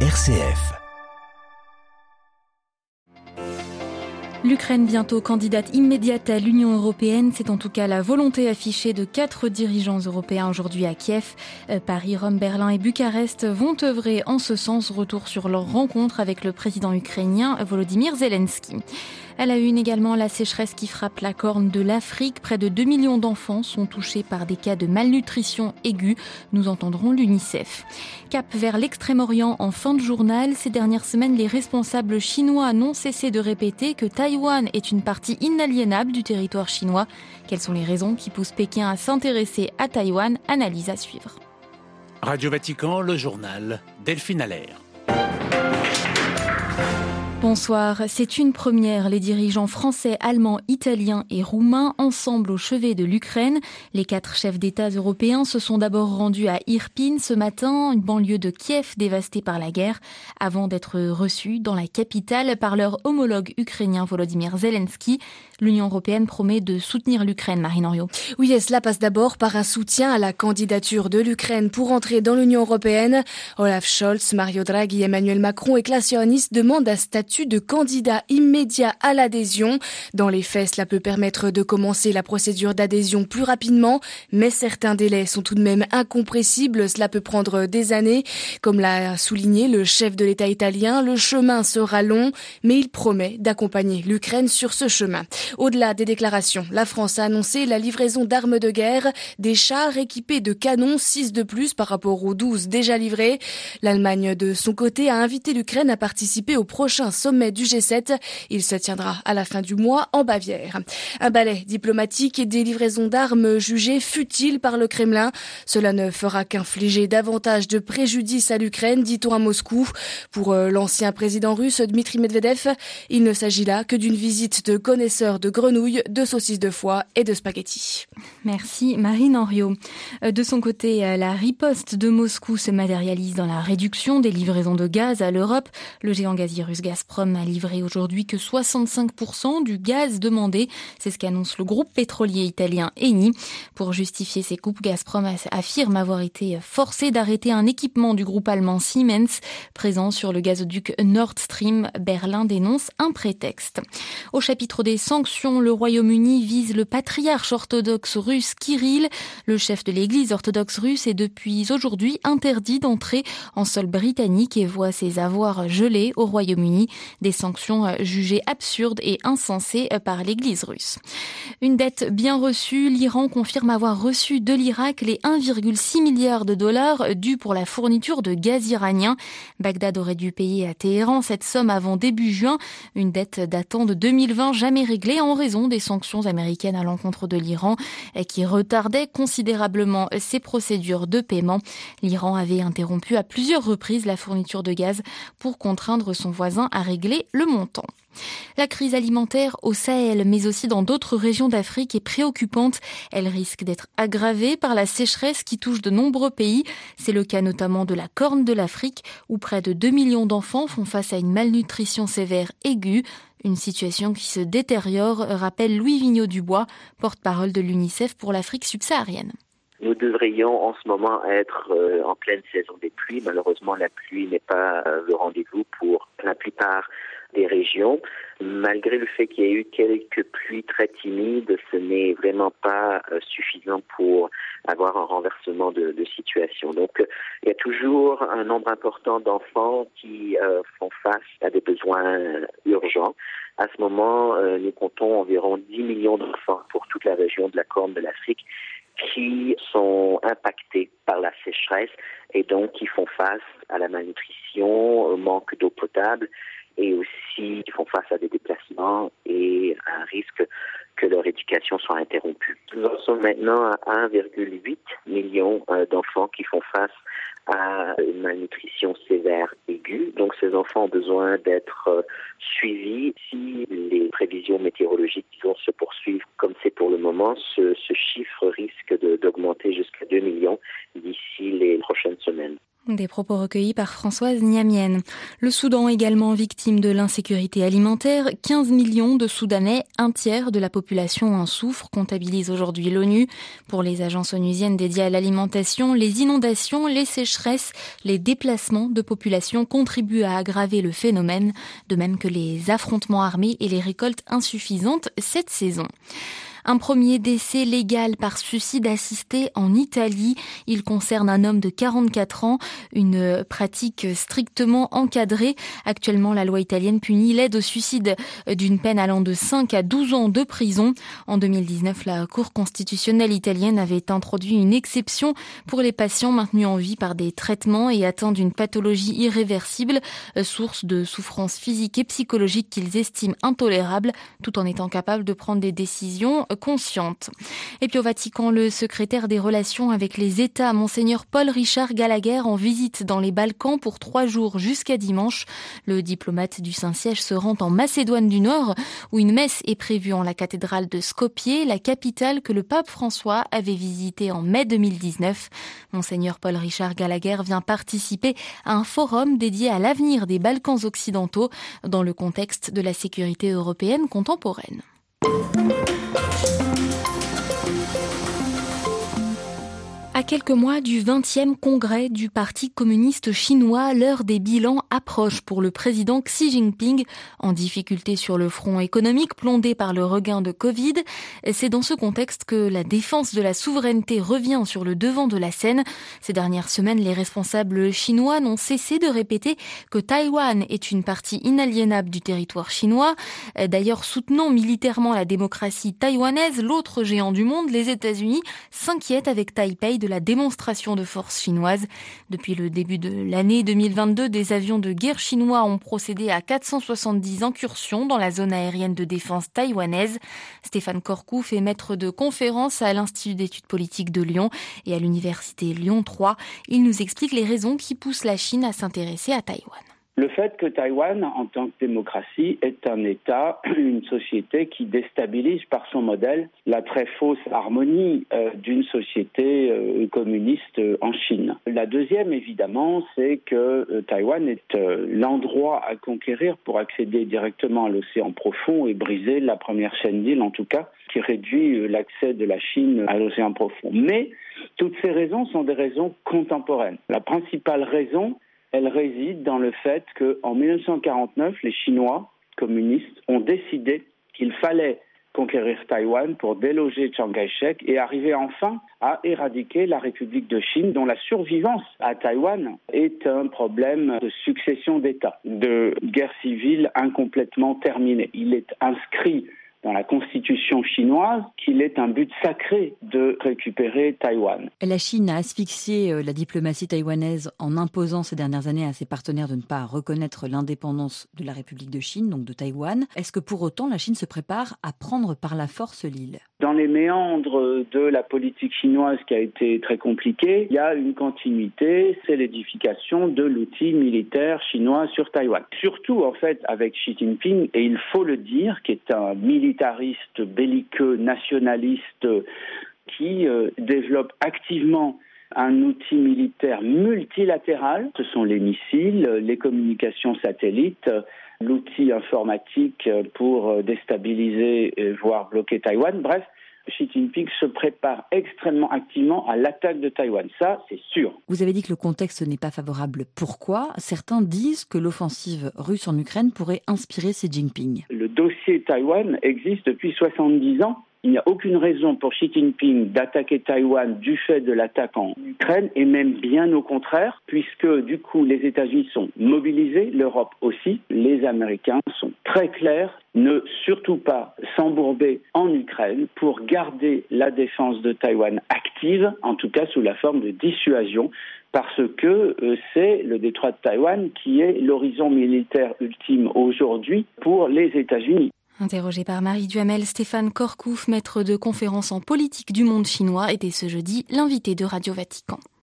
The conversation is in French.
RCF. L'Ukraine bientôt candidate immédiate à l'Union européenne, c'est en tout cas la volonté affichée de quatre dirigeants européens aujourd'hui à Kiev. Euh, Paris, Rome, Berlin et Bucarest vont œuvrer en ce sens. Retour sur leur rencontre avec le président ukrainien Volodymyr Zelensky. À la une également, la sécheresse qui frappe la corne de l'Afrique. Près de 2 millions d'enfants sont touchés par des cas de malnutrition aiguë. Nous entendrons l'UNICEF. Cap vers l'Extrême-Orient en fin de journal. Ces dernières semaines, les responsables chinois n'ont cessé de répéter que Taïwan est une partie inaliénable du territoire chinois. Quelles sont les raisons qui poussent Pékin à s'intéresser à Taïwan? Analyse à suivre. Radio Vatican, le journal Delphine Allaire. Bonsoir. C'est une première. Les dirigeants français, allemands, italiens et roumains ensemble au chevet de l'Ukraine. Les quatre chefs d'État européens se sont d'abord rendus à Irpin ce matin, une banlieue de Kiev dévastée par la guerre, avant d'être reçus dans la capitale par leur homologue ukrainien Volodymyr Zelensky. L'Union européenne promet de soutenir l'Ukraine, Marine Henriot. Oui, et cela passe d'abord par un soutien à la candidature de l'Ukraine pour entrer dans l'Union européenne. Olaf Scholz, Mario Draghi, Emmanuel Macron et Klaas demandent un statut de candidat immédiat à l'adhésion. Dans les faits, cela peut permettre de commencer la procédure d'adhésion plus rapidement, mais certains délais sont tout de même incompressibles. Cela peut prendre des années. Comme l'a souligné le chef de l'État italien, le chemin sera long, mais il promet d'accompagner l'Ukraine sur ce chemin. Au-delà des déclarations, la France a annoncé la livraison d'armes de guerre, des chars équipés de canons, 6 de plus par rapport aux 12 déjà livrés. L'Allemagne, de son côté, a invité l'Ukraine à participer au prochain sommet du G7. Il se tiendra à la fin du mois en Bavière. Un balai diplomatique et des livraisons d'armes jugées futiles par le Kremlin. Cela ne fera qu'infliger davantage de préjudice à l'Ukraine, dit-on à Moscou. Pour euh, l'ancien président russe Dmitri Medvedev, il ne s'agit là que d'une visite de connaisseurs de grenouilles, de saucisses de foie et de spaghettis. Merci Marine Henriot. Euh, de son côté, euh, la riposte de Moscou se matérialise dans la réduction des livraisons de gaz à l'Europe. Le géant gazier russe Gazprom a livré aujourd'hui que 65% du gaz demandé. C'est ce qu'annonce le groupe pétrolier italien Eni. Pour justifier ces coupes, Gazprom affirme avoir été forcé d'arrêter un équipement du groupe allemand Siemens présent sur le gazoduc Nord Stream. Berlin dénonce un prétexte. Au chapitre des sanctions, le Royaume-Uni vise le patriarche orthodoxe russe Kirill. Le chef de l'église orthodoxe russe est depuis aujourd'hui interdit d'entrer en sol britannique et voit ses avoirs gelés au Royaume-Uni des sanctions jugées absurdes et insensées par l'Église russe. Une dette bien reçue, l'Iran confirme avoir reçu de l'Irak les 1,6 milliards de dollars dus pour la fourniture de gaz iranien. Bagdad aurait dû payer à Téhéran cette somme avant début juin, une dette datant de 2020 jamais réglée en raison des sanctions américaines à l'encontre de l'Iran qui retardaient considérablement ses procédures de paiement. L'Iran avait interrompu à plusieurs reprises la fourniture de gaz pour contraindre son voisin à régler le montant. La crise alimentaire au Sahel, mais aussi dans d'autres régions d'Afrique, est préoccupante. Elle risque d'être aggravée par la sécheresse qui touche de nombreux pays. C'est le cas notamment de la Corne de l'Afrique, où près de 2 millions d'enfants font face à une malnutrition sévère aiguë. Une situation qui se détériore, rappelle Louis Vigneault-Dubois, porte-parole de l'UNICEF pour l'Afrique subsaharienne. Nous devrions en ce moment être euh, en pleine saison des pluies. Malheureusement, la pluie n'est pas euh, le rendez-vous pour la plupart des régions. Malgré le fait qu'il y ait eu quelques pluies très timides, ce n'est vraiment pas euh, suffisant pour avoir un renversement de, situation. Donc, il y a toujours un nombre important d'enfants qui font face à des besoins urgents. À ce moment, nous comptons environ 10 millions d'enfants pour toute la région de la Corne de l'Afrique qui sont impactés par la sécheresse et donc qui font face à la malnutrition, au manque d'eau potable et aussi qui font face à des déplacements et à un risque que leur éducation soit interrompue. Nous en sommes maintenant à 1,8 million euh, d'enfants qui font face à une malnutrition sévère aiguë. Donc ces enfants ont besoin d'être euh, suivis. Si les prévisions météorologiques vont se poursuivre comme c'est pour le moment, ce, chiffre risque d'augmenter jusqu'à 2 millions d'ici les prochaines semaines. Des propos recueillis par Françoise Niamienne. Le Soudan également victime de l'insécurité alimentaire. 15 millions de Soudanais, un tiers de la population en souffre, comptabilise aujourd'hui l'ONU. Pour les agences onusiennes dédiées à l'alimentation, les inondations, les sécheresses, les déplacements de population contribuent à aggraver le phénomène, de même que les affrontements armés et les récoltes insuffisantes cette saison. Un premier décès légal par suicide assisté en Italie. Il concerne un homme de 44 ans, une pratique strictement encadrée. Actuellement, la loi italienne punit l'aide au suicide d'une peine allant de 5 à 12 ans de prison. En 2019, la Cour constitutionnelle italienne avait introduit une exception pour les patients maintenus en vie par des traitements et atteints d'une pathologie irréversible, source de souffrances physiques et psychologiques qu'ils estiment intolérables, tout en étant capables de prendre des décisions consciente. Et puis au Vatican, le secrétaire des relations avec les États, monseigneur Paul Richard Gallagher, en visite dans les Balkans pour trois jours jusqu'à dimanche. Le diplomate du Saint-Siège se rend en Macédoine du Nord, où une messe est prévue en la cathédrale de Skopje, la capitale que le pape François avait visitée en mai 2019. Monseigneur Paul Richard Gallagher vient participer à un forum dédié à l'avenir des Balkans occidentaux dans le contexte de la sécurité européenne contemporaine. Thank you. À quelques mois du 20e congrès du Parti communiste chinois, l'heure des bilans approche pour le président Xi Jinping, en difficulté sur le front économique plondé par le regain de Covid. C'est dans ce contexte que la défense de la souveraineté revient sur le devant de la scène. Ces dernières semaines, les responsables chinois n'ont cessé de répéter que Taïwan est une partie inaliénable du territoire chinois. D'ailleurs, soutenant militairement la démocratie taïwanaise, l'autre géant du monde, les États-Unis, s'inquiètent avec Taipei la démonstration de force chinoise. Depuis le début de l'année 2022, des avions de guerre chinois ont procédé à 470 incursions dans la zone aérienne de défense taïwanaise. Stéphane Corcouf est maître de conférence à l'Institut d'études politiques de Lyon et à l'Université Lyon 3. Il nous explique les raisons qui poussent la Chine à s'intéresser à Taïwan. Le fait que Taïwan, en tant que démocratie, est un État, une société qui déstabilise par son modèle la très fausse harmonie euh, d'une société euh, communiste en Chine. La deuxième, évidemment, c'est que euh, Taïwan est l'endroit à conquérir pour accéder directement à l'océan profond et briser la première chaîne d'îles, en tout cas, qui réduit l'accès de la Chine à l'océan profond. Mais toutes ces raisons sont des raisons contemporaines. La principale raison, elle réside dans le fait qu'en 1949, les Chinois communistes ont décidé qu'il fallait conquérir Taïwan pour déloger Chiang Kai-shek et arriver enfin à éradiquer la République de Chine, dont la survivance à Taïwan est un problème de succession d'États, de guerre civile incomplètement terminée. Il est inscrit dans la constitution chinoise qu'il est un but sacré de récupérer Taïwan. La Chine a asphyxié euh, la diplomatie taïwanaise en imposant ces dernières années à ses partenaires de ne pas reconnaître l'indépendance de la République de Chine, donc de Taïwan. Est-ce que pour autant la Chine se prépare à prendre par la force l'île? Dans les méandres de la politique chinoise qui a été très compliquée, il y a une continuité, c'est l'édification de l'outil militaire chinois sur Taïwan. Surtout en fait avec Xi Jinping, et il faut le dire, qui est un militaire militariste, belliqueux, nationaliste, qui euh, développe activement un outil militaire multilatéral. Ce sont les missiles, les communications satellites, l'outil informatique pour déstabiliser, voire bloquer Taïwan. Bref, Xi Jinping se prépare extrêmement activement à l'attaque de Taïwan. Ça, c'est sûr. Vous avez dit que le contexte n'est pas favorable. Pourquoi Certains disent que l'offensive russe en Ukraine pourrait inspirer Xi Jinping? Le dossier Taïwan existe depuis 70 ans il n'y a aucune raison pour Xi Jinping d'attaquer Taïwan du fait de l'attaque en Ukraine, et même bien au contraire, puisque du coup les États-Unis sont mobilisés, l'Europe aussi, les Américains sont très clairs, ne surtout pas s'embourber en Ukraine pour garder la défense de Taïwan active, en tout cas sous la forme de dissuasion, parce que euh, c'est le détroit de Taïwan qui est l'horizon militaire ultime aujourd'hui pour les États-Unis. Interrogé par Marie Duhamel, Stéphane Corcouf, maître de conférence en politique du monde chinois, était ce jeudi l'invité de Radio Vatican.